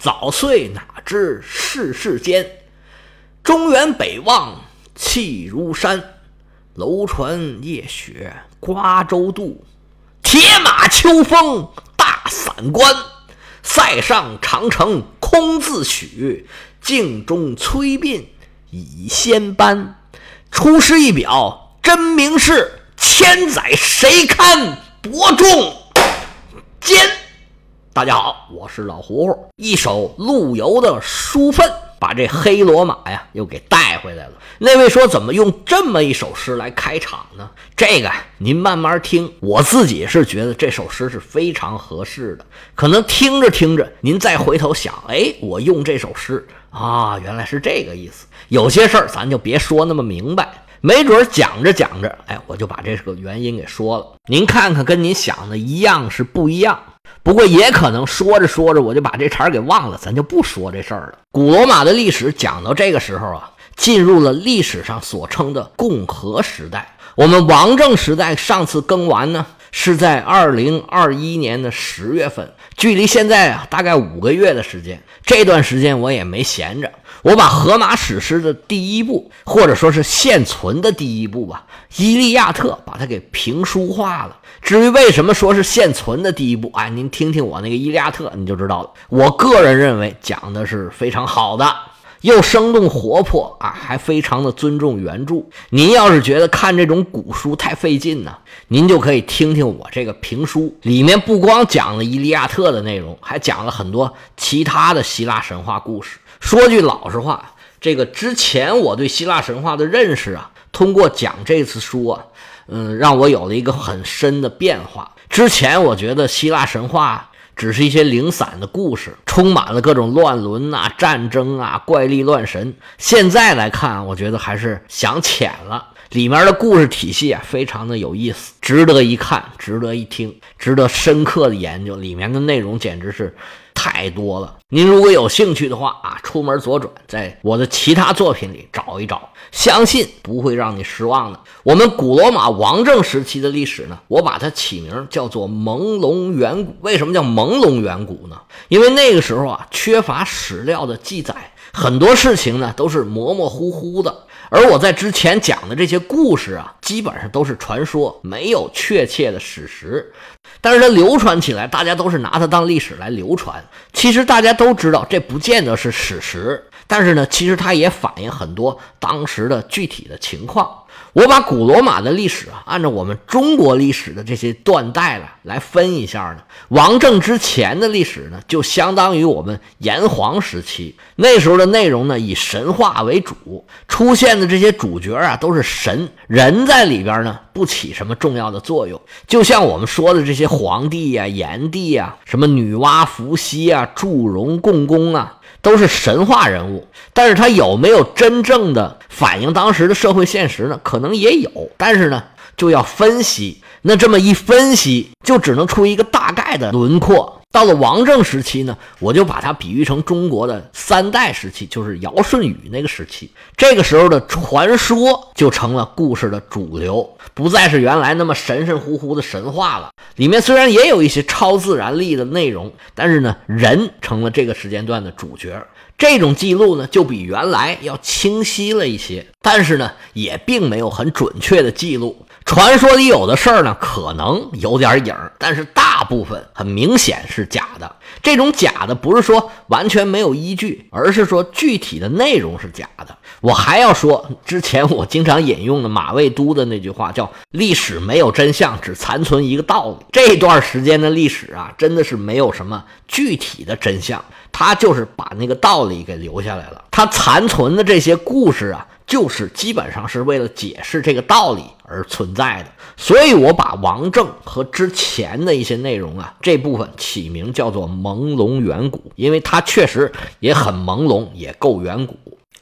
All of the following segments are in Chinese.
早岁哪知世事艰。中原北望气如山，楼船夜雪瓜洲渡。铁马秋风大散关，塞上长城空自许。镜中崔鬓已先斑。出师一表真名士，千载谁堪伯仲间？大家好，我是老胡胡，一首陆游的书愤。把这黑罗马呀又给带回来了。那位说怎么用这么一首诗来开场呢？这个您慢慢听。我自己是觉得这首诗是非常合适的。可能听着听着，您再回头想，哎，我用这首诗啊，原来是这个意思。有些事儿咱就别说那么明白，没准讲着讲着，哎，我就把这个原因给说了。您看看，跟您想的一样是不一样。不过也可能说着说着我就把这茬给忘了，咱就不说这事儿了。古罗马的历史讲到这个时候啊，进入了历史上所称的共和时代。我们王政时代上次更完呢，是在二零二一年的十月份，距离现在啊大概五个月的时间。这段时间我也没闲着，我把荷马史诗的第一部，或者说是现存的第一部吧，《伊利亚特》，把它给评书化了。至于为什么说是现存的第一部，哎，您听听我那个《伊利亚特》，你就知道了。我个人认为讲的是非常好的，又生动活泼啊，还非常的尊重原著。您要是觉得看这种古书太费劲呢，您就可以听听我这个评书，里面不光讲了《伊利亚特》的内容，还讲了很多其他的希腊神话故事。说句老实话，这个之前我对希腊神话的认识啊，通过讲这次书啊。嗯，让我有了一个很深的变化。之前我觉得希腊神话只是一些零散的故事，充满了各种乱伦啊、战争啊、怪力乱神。现在来看，我觉得还是想浅了。里面的故事体系啊，非常的有意思，值得一看，值得一听，值得深刻的研究。里面的内容简直是。太多了，您如果有兴趣的话啊，出门左转，在我的其他作品里找一找，相信不会让你失望的。我们古罗马王政时期的历史呢，我把它起名叫做朦胧远古。为什么叫朦胧远古呢？因为那个时候啊，缺乏史料的记载，很多事情呢都是模模糊糊的。而我在之前讲的这些故事啊，基本上都是传说，没有确切的史实。但是它流传起来，大家都是拿它当历史来流传。其实大家都知道，这不见得是史实。但是呢，其实它也反映很多当时的具体的情况。我把古罗马的历史啊，按照我们中国历史的这些断代了来分一下呢。王政之前的历史呢，就相当于我们炎黄时期，那时候的内容呢以神话为主，出现的这些主角啊都是神，人在里边呢不起什么重要的作用。就像我们说的这些皇帝呀、炎帝呀、什么女娲、伏羲啊、祝融、共工啊。都是神话人物，但是他有没有真正的反映当时的社会现实呢？可能也有，但是呢，就要分析。那这么一分析，就只能出一个大概的轮廓。到了王政时期呢，我就把它比喻成中国的三代时期，就是尧舜禹那个时期。这个时候的传说就成了故事的主流，不再是原来那么神神乎乎的神话了。里面虽然也有一些超自然力的内容，但是呢，人成了这个时间段的主角。这种记录呢，就比原来要清晰了一些，但是呢，也并没有很准确的记录。传说里有的事儿呢，可能有点影儿，但是大部分很明显是假的。这种假的不是说完全没有依据，而是说具体的内容是假的。我还要说，之前我经常引用的马未都的那句话，叫“历史没有真相，只残存一个道理”。这段时间的历史啊，真的是没有什么具体的真相，他就是把那个道理给留下来了。他残存的这些故事啊。就是基本上是为了解释这个道理而存在的，所以我把王政和之前的一些内容啊这部分起名叫做朦胧远古，因为它确实也很朦胧，也够远古。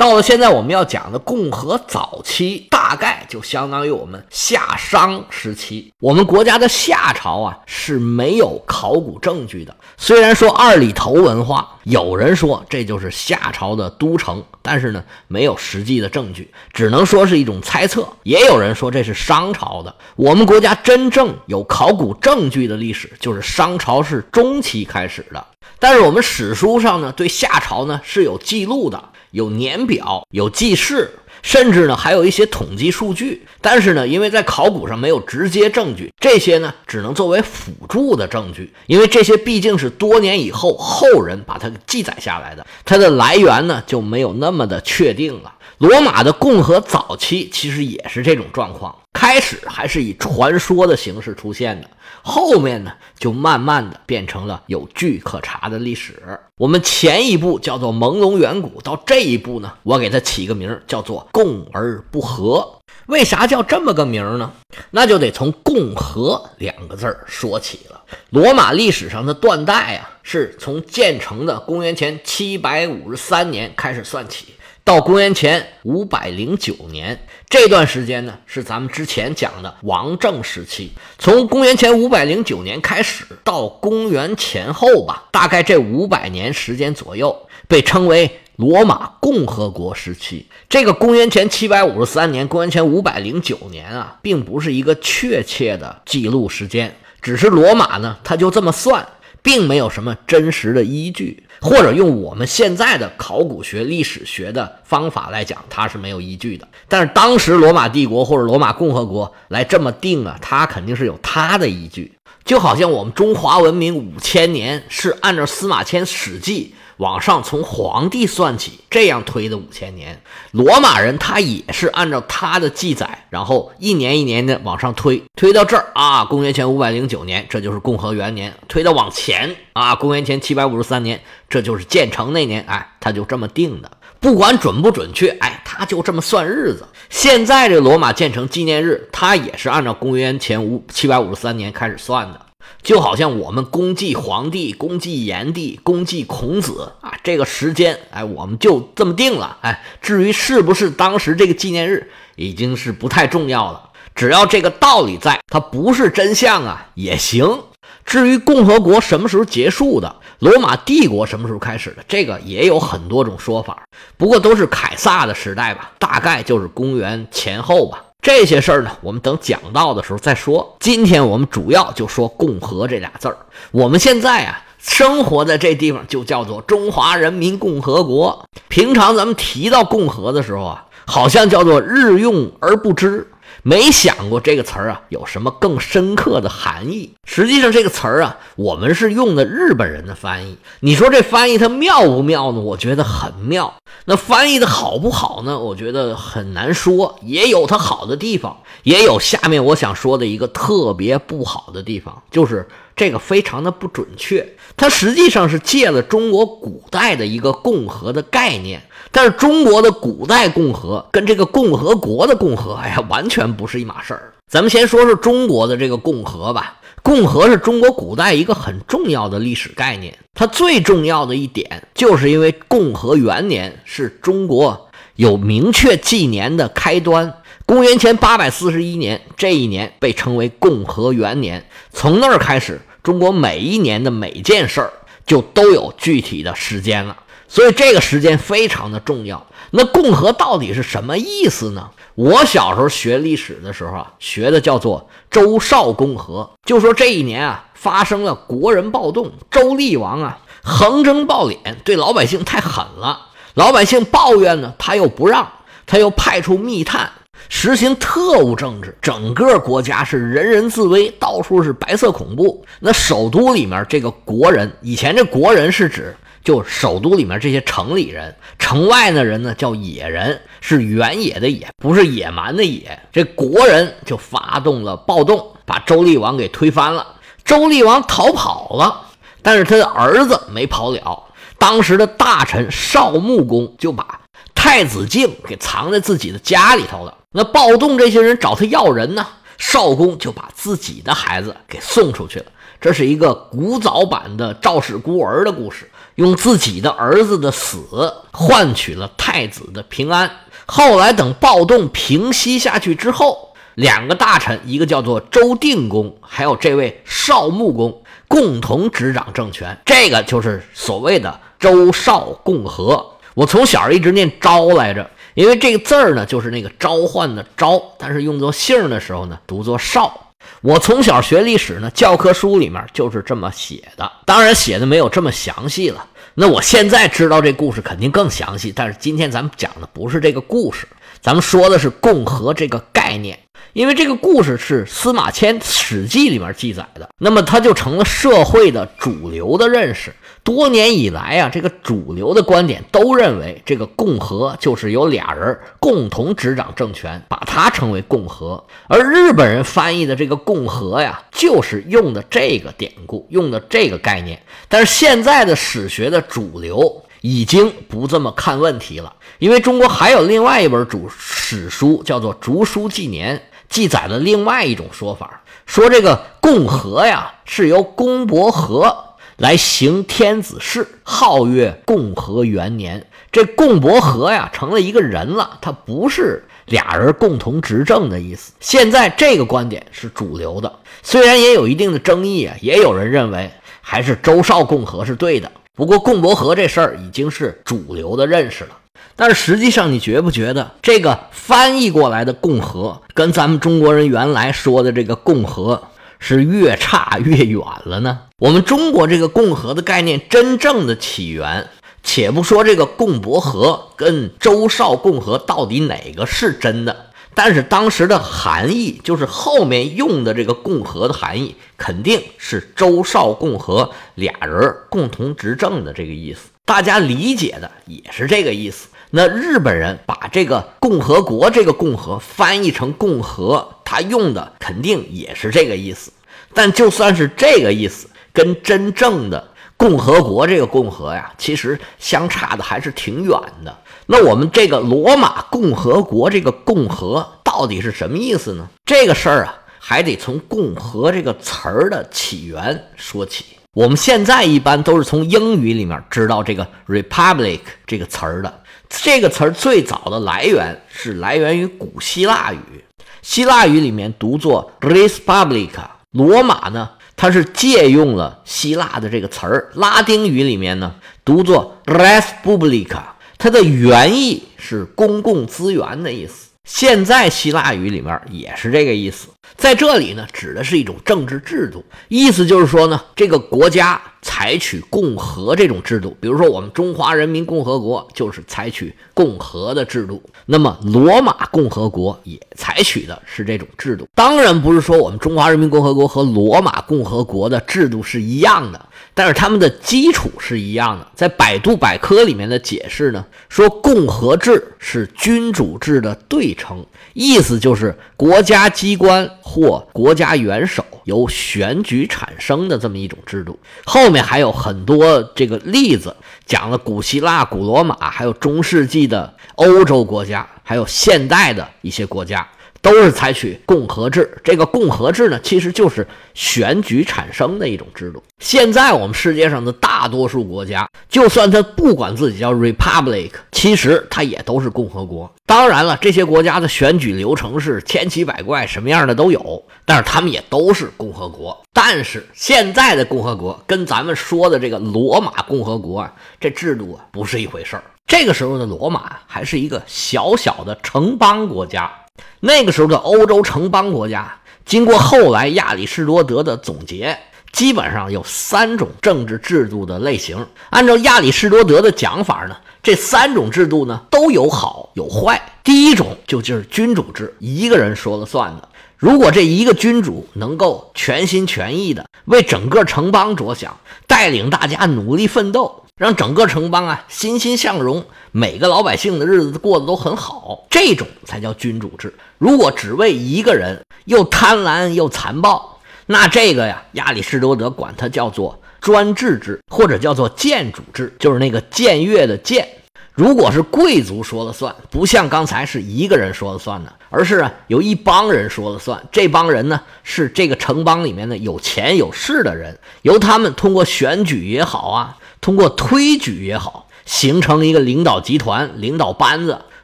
到了现在我们要讲的共和早期，大概就相当于我们夏商时期。我们国家的夏朝啊是没有考古证据的。虽然说二里头文化，有人说这就是夏朝的都城，但是呢没有实际的证据，只能说是一种猜测。也有人说这是商朝的。我们国家真正有考古证据的历史，就是商朝是中期开始的。但是我们史书上呢，对夏朝呢是有记录的，有年表，有记事。甚至呢，还有一些统计数据，但是呢，因为在考古上没有直接证据，这些呢只能作为辅助的证据，因为这些毕竟是多年以后后人把它记载下来的，它的来源呢就没有那么的确定了。罗马的共和早期其实也是这种状况，开始还是以传说的形式出现的。后面呢，就慢慢的变成了有据可查的历史。我们前一部叫做朦胧远古，到这一步呢，我给它起个名叫做共而不和。为啥叫这么个名呢？那就得从“共和”两个字儿说起了。罗马历史上的断代啊，是从建成的公元前七百五十三年开始算起。到公元前五百零九年这段时间呢，是咱们之前讲的王政时期。从公元前五百零九年开始到公元前后吧，大概这五百年时间左右，被称为罗马共和国时期。这个公元前七百五十三年、公元前五百零九年啊，并不是一个确切的记录时间，只是罗马呢，他就这么算。并没有什么真实的依据，或者用我们现在的考古学、历史学的方法来讲，它是没有依据的。但是当时罗马帝国或者罗马共和国来这么定啊，它肯定是有它的依据。就好像我们中华文明五千年是按照司马迁《史记》。往上从皇帝算起，这样推的五千年，罗马人他也是按照他的记载，然后一年一年的往上推，推到这儿啊，公元前五百零九年，这就是共和元年，推到往前啊，公元前七百五十三年，这就是建成那年，哎，他就这么定的，不管准不准确，哎，他就这么算日子。现在这罗马建成纪念日，他也是按照公元前五七百五十三年开始算的。就好像我们公祭皇帝、公祭炎帝、公祭孔子啊，这个时间，哎，我们就这么定了。哎，至于是不是当时这个纪念日，已经是不太重要了。只要这个道理在，它不是真相啊，也行。至于共和国什么时候结束的，罗马帝国什么时候开始的，这个也有很多种说法。不过都是凯撒的时代吧，大概就是公元前后吧。这些事儿呢，我们等讲到的时候再说。今天我们主要就说“共和”这俩字儿。我们现在啊，生活在这地方就叫做中华人民共和国。平常咱们提到“共和”的时候啊，好像叫做日用而不知。没想过这个词儿啊有什么更深刻的含义。实际上这个词儿啊，我们是用的日本人的翻译。你说这翻译它妙不妙呢？我觉得很妙。那翻译的好不好呢？我觉得很难说。也有它好的地方，也有下面我想说的一个特别不好的地方，就是这个非常的不准确。它实际上是借了中国古代的一个共和的概念。但是中国的古代共和跟这个共和国的共和，哎呀，完全不是一码事儿。咱们先说说中国的这个共和吧。共和是中国古代一个很重要的历史概念。它最重要的一点，就是因为共和元年是中国有明确纪年的开端。公元前八百四十一年，这一年被称为共和元年。从那儿开始，中国每一年的每件事儿就都有具体的时间了。所以这个时间非常的重要。那共和到底是什么意思呢？我小时候学历史的时候啊，学的叫做周少共和，就说这一年啊发生了国人暴动，周厉王啊横征暴敛，对老百姓太狠了。老百姓抱怨呢，他又不让，他又派出密探，实行特务政治，整个国家是人人自危，到处是白色恐怖。那首都里面这个国人，以前这国人是指。就首都里面这些城里人，城外的人呢叫野人，是原野的野，不是野蛮的野。这国人就发动了暴动，把周厉王给推翻了。周厉王逃跑了，但是他的儿子没跑了。当时的大臣少穆公就把太子敬给藏在自己的家里头了。那暴动这些人找他要人呢，少公就把自己的孩子给送出去了。这是一个古早版的赵氏孤儿的故事。用自己的儿子的死换取了太子的平安。后来等暴动平息下去之后，两个大臣，一个叫做周定公，还有这位少穆公，共同执掌政权。这个就是所谓的周少共和。我从小一直念昭来着，因为这个字儿呢，就是那个召唤的召，但是用作姓的时候呢，读作少。我从小学历史呢，教科书里面就是这么写的，当然写的没有这么详细了。那我现在知道这故事肯定更详细，但是今天咱们讲的不是这个故事，咱们说的是共和这个概念。因为这个故事是司马迁《史记》里面记载的，那么它就成了社会的主流的认识。多年以来啊，这个主流的观点都认为，这个共和就是由俩人共同执掌政权，把它称为共和。而日本人翻译的这个共和呀，就是用的这个典故，用的这个概念。但是现在的史学的主流已经不这么看问题了，因为中国还有另外一本主史书，叫做《竹书纪年》。记载了另外一种说法，说这个共和呀是由公伯和来行天子事，号曰共和元年。这共伯和呀成了一个人了，他不是俩人共同执政的意思。现在这个观点是主流的，虽然也有一定的争议啊，也有人认为还是周少共和是对的。不过共伯和这事儿已经是主流的认识了。但是实际上，你觉不觉得这个翻译过来的“共和”跟咱们中国人原来说的这个“共和”是越差越远了呢？我们中国这个“共和”的概念真正的起源，且不说这个共伯和跟周少共和到底哪个是真的，但是当时的含义，就是后面用的这个“共和”的含义，肯定是周少共和俩人共同执政的这个意思。大家理解的也是这个意思。那日本人把这个共和国这个共和翻译成共和，他用的肯定也是这个意思。但就算是这个意思，跟真正的共和国这个共和呀，其实相差的还是挺远的。那我们这个罗马共和国这个共和到底是什么意思呢？这个事儿啊，还得从共和这个词儿的起源说起。我们现在一般都是从英语里面知道这个 republic 这个词儿的。这个词儿最早的来源是来源于古希腊语，希腊语里面读作 r e s p u b l i c。罗马呢，它是借用了希腊的这个词儿，拉丁语里面呢读作 respublica，它的原意是公共资源的意思。现在希腊语里面也是这个意思，在这里呢，指的是一种政治制度，意思就是说呢，这个国家采取共和这种制度，比如说我们中华人民共和国就是采取共和的制度，那么罗马共和国也采取的是这种制度。当然不是说我们中华人民共和国和罗马共和国的制度是一样的。但是他们的基础是一样的，在百度百科里面的解释呢，说共和制是君主制的对称，意思就是国家机关或国家元首由选举产生的这么一种制度。后面还有很多这个例子，讲了古希腊、古罗马，还有中世纪的欧洲国家，还有现代的一些国家。都是采取共和制，这个共和制呢，其实就是选举产生的一种制度。现在我们世界上的大多数国家，就算它不管自己叫 republic，其实它也都是共和国。当然了，这些国家的选举流程是千奇百怪，什么样的都有，但是他们也都是共和国。但是现在的共和国跟咱们说的这个罗马共和国啊，这制度啊不是一回事儿。这个时候的罗马还是一个小小的城邦国家。那个时候的欧洲城邦国家，经过后来亚里士多德的总结，基本上有三种政治制度的类型。按照亚里士多德的讲法呢，这三种制度呢都有好有坏。第一种就就是君主制，一个人说了算的。如果这一个君主能够全心全意的为整个城邦着想，带领大家努力奋斗。让整个城邦啊欣欣向荣，每个老百姓的日子过得都很好，这种才叫君主制。如果只为一个人，又贪婪又残暴，那这个呀，亚里士多德管它叫做专制制，或者叫做僭主制，就是那个僭越的僭。如果是贵族说了算，不像刚才是一个人说了算的，而是啊有一帮人说了算。这帮人呢是这个城邦里面的有钱有势的人，由他们通过选举也好啊。通过推举也好，形成一个领导集团、领导班子，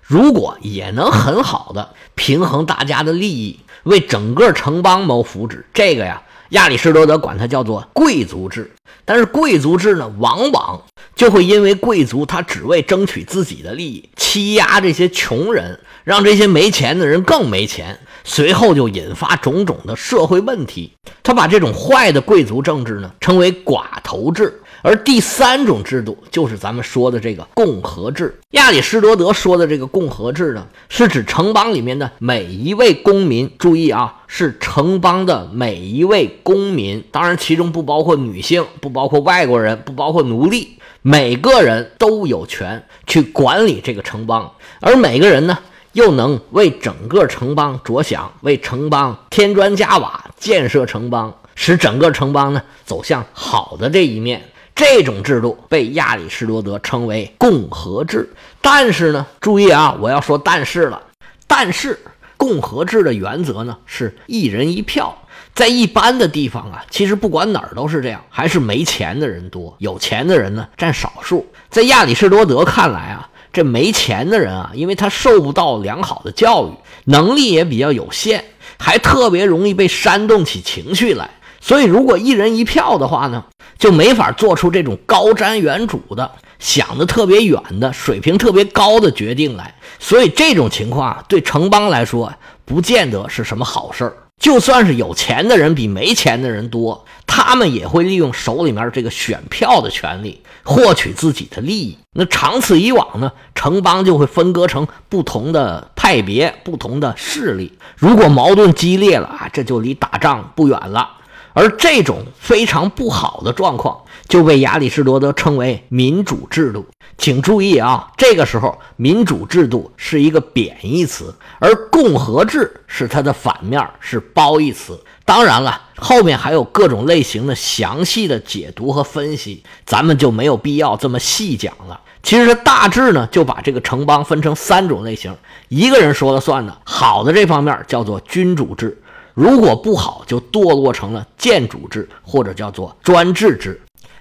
如果也能很好的平衡大家的利益，为整个城邦谋福祉，这个呀，亚里士多德管它叫做贵族制。但是贵族制呢，往往就会因为贵族他只为争取自己的利益，欺压这些穷人，让这些没钱的人更没钱，随后就引发种种的社会问题。他把这种坏的贵族政治呢称为寡头制。而第三种制度就是咱们说的这个共和制。亚里士多德说的这个共和制呢，是指城邦里面的每一位公民，注意啊，是城邦的每一位公民，当然其中不包括女性，不包括外国人，不包括奴隶，每个人都有权去管理这个城邦，而每个人呢，又能为整个城邦着想，为城邦添砖加瓦，建设城邦，使整个城邦呢走向好的这一面。这种制度被亚里士多德称为共和制，但是呢，注意啊，我要说但是了。但是共和制的原则呢是一人一票，在一般的地方啊，其实不管哪儿都是这样，还是没钱的人多，有钱的人呢占少数。在亚里士多德看来啊，这没钱的人啊，因为他受不到良好的教育，能力也比较有限，还特别容易被煽动起情绪来。所以，如果一人一票的话呢，就没法做出这种高瞻远瞩的、想的特别远的、水平特别高的决定来。所以，这种情况啊对城邦来说，不见得是什么好事儿。就算是有钱的人比没钱的人多，他们也会利用手里面这个选票的权利，获取自己的利益。那长此以往呢，城邦就会分割成不同的派别、不同的势力。如果矛盾激烈了啊，这就离打仗不远了。而这种非常不好的状况，就被亚里士多德称为民主制度。请注意啊，这个时候民主制度是一个贬义词，而共和制是它的反面，是褒义词。当然了，后面还有各种类型的详细的解读和分析，咱们就没有必要这么细讲了。其实大致呢，就把这个城邦分成三种类型，一个人说了算的。好的这方面叫做君主制。如果不好，就堕落成了建主制，或者叫做专制制，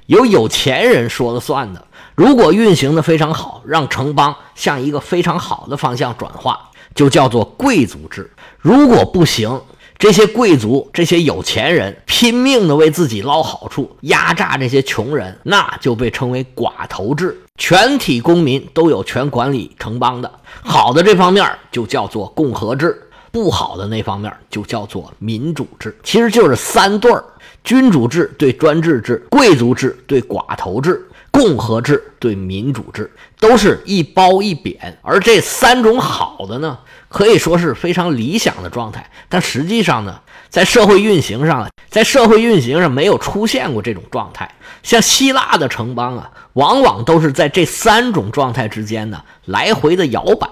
由有钱人说了算的。如果运行的非常好，让城邦向一个非常好的方向转化，就叫做贵族制。如果不行，这些贵族、这些有钱人拼命的为自己捞好处，压榨这些穷人，那就被称为寡头制。全体公民都有权管理城邦的，好的这方面就叫做共和制。不好的那方面就叫做民主制，其实就是三对儿：君主制对专制制，贵族制对寡头制，共和制对民主制，都是一褒一贬。而这三种好的呢，可以说是非常理想的状态，但实际上呢，在社会运行上，在社会运行上没有出现过这种状态。像希腊的城邦啊，往往都是在这三种状态之间呢来回的摇摆。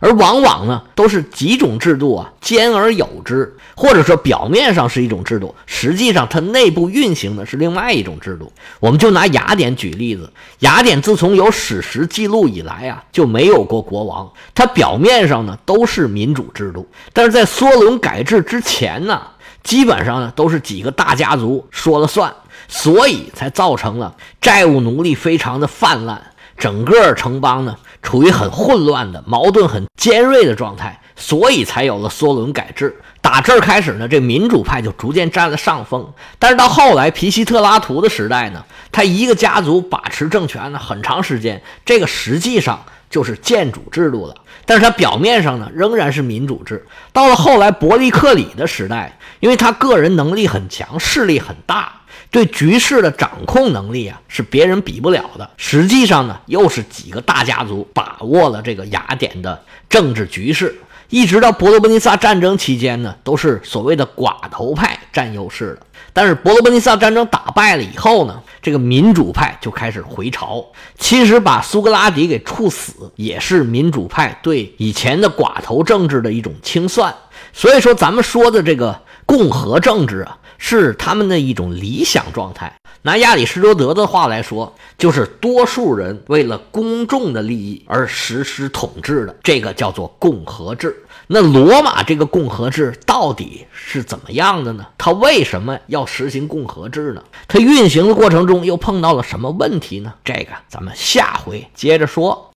而往往呢，都是几种制度啊兼而有之，或者说表面上是一种制度，实际上它内部运行的是另外一种制度。我们就拿雅典举例子，雅典自从有史实记录以来啊，就没有过国王。它表面上呢都是民主制度，但是在梭伦改制之前呢，基本上呢都是几个大家族说了算，所以才造成了债务奴隶非常的泛滥。整个城邦呢，处于很混乱的、矛盾很尖锐的状态，所以才有了梭伦改制。打这儿开始呢，这民主派就逐渐占了上风。但是到后来皮西特拉图的时代呢，他一个家族把持政权呢很长时间，这个实际上就是建主制度了。但是他表面上呢仍然是民主制。到了后来伯利克里的时代，因为他个人能力很强，势力很大。对局势的掌控能力啊，是别人比不了的。实际上呢，又是几个大家族把握了这个雅典的政治局势。一直到伯罗奔尼撒战争期间呢，都是所谓的寡头派占优势的。但是伯罗奔尼撒战争打败了以后呢，这个民主派就开始回潮。其实把苏格拉底给处死，也是民主派对以前的寡头政治的一种清算。所以说，咱们说的这个共和政治啊。是他们的一种理想状态。拿亚里士多德的话来说，就是多数人为了公众的利益而实施统治的，这个叫做共和制。那罗马这个共和制到底是怎么样的呢？它为什么要实行共和制呢？它运行的过程中又碰到了什么问题呢？这个咱们下回接着说。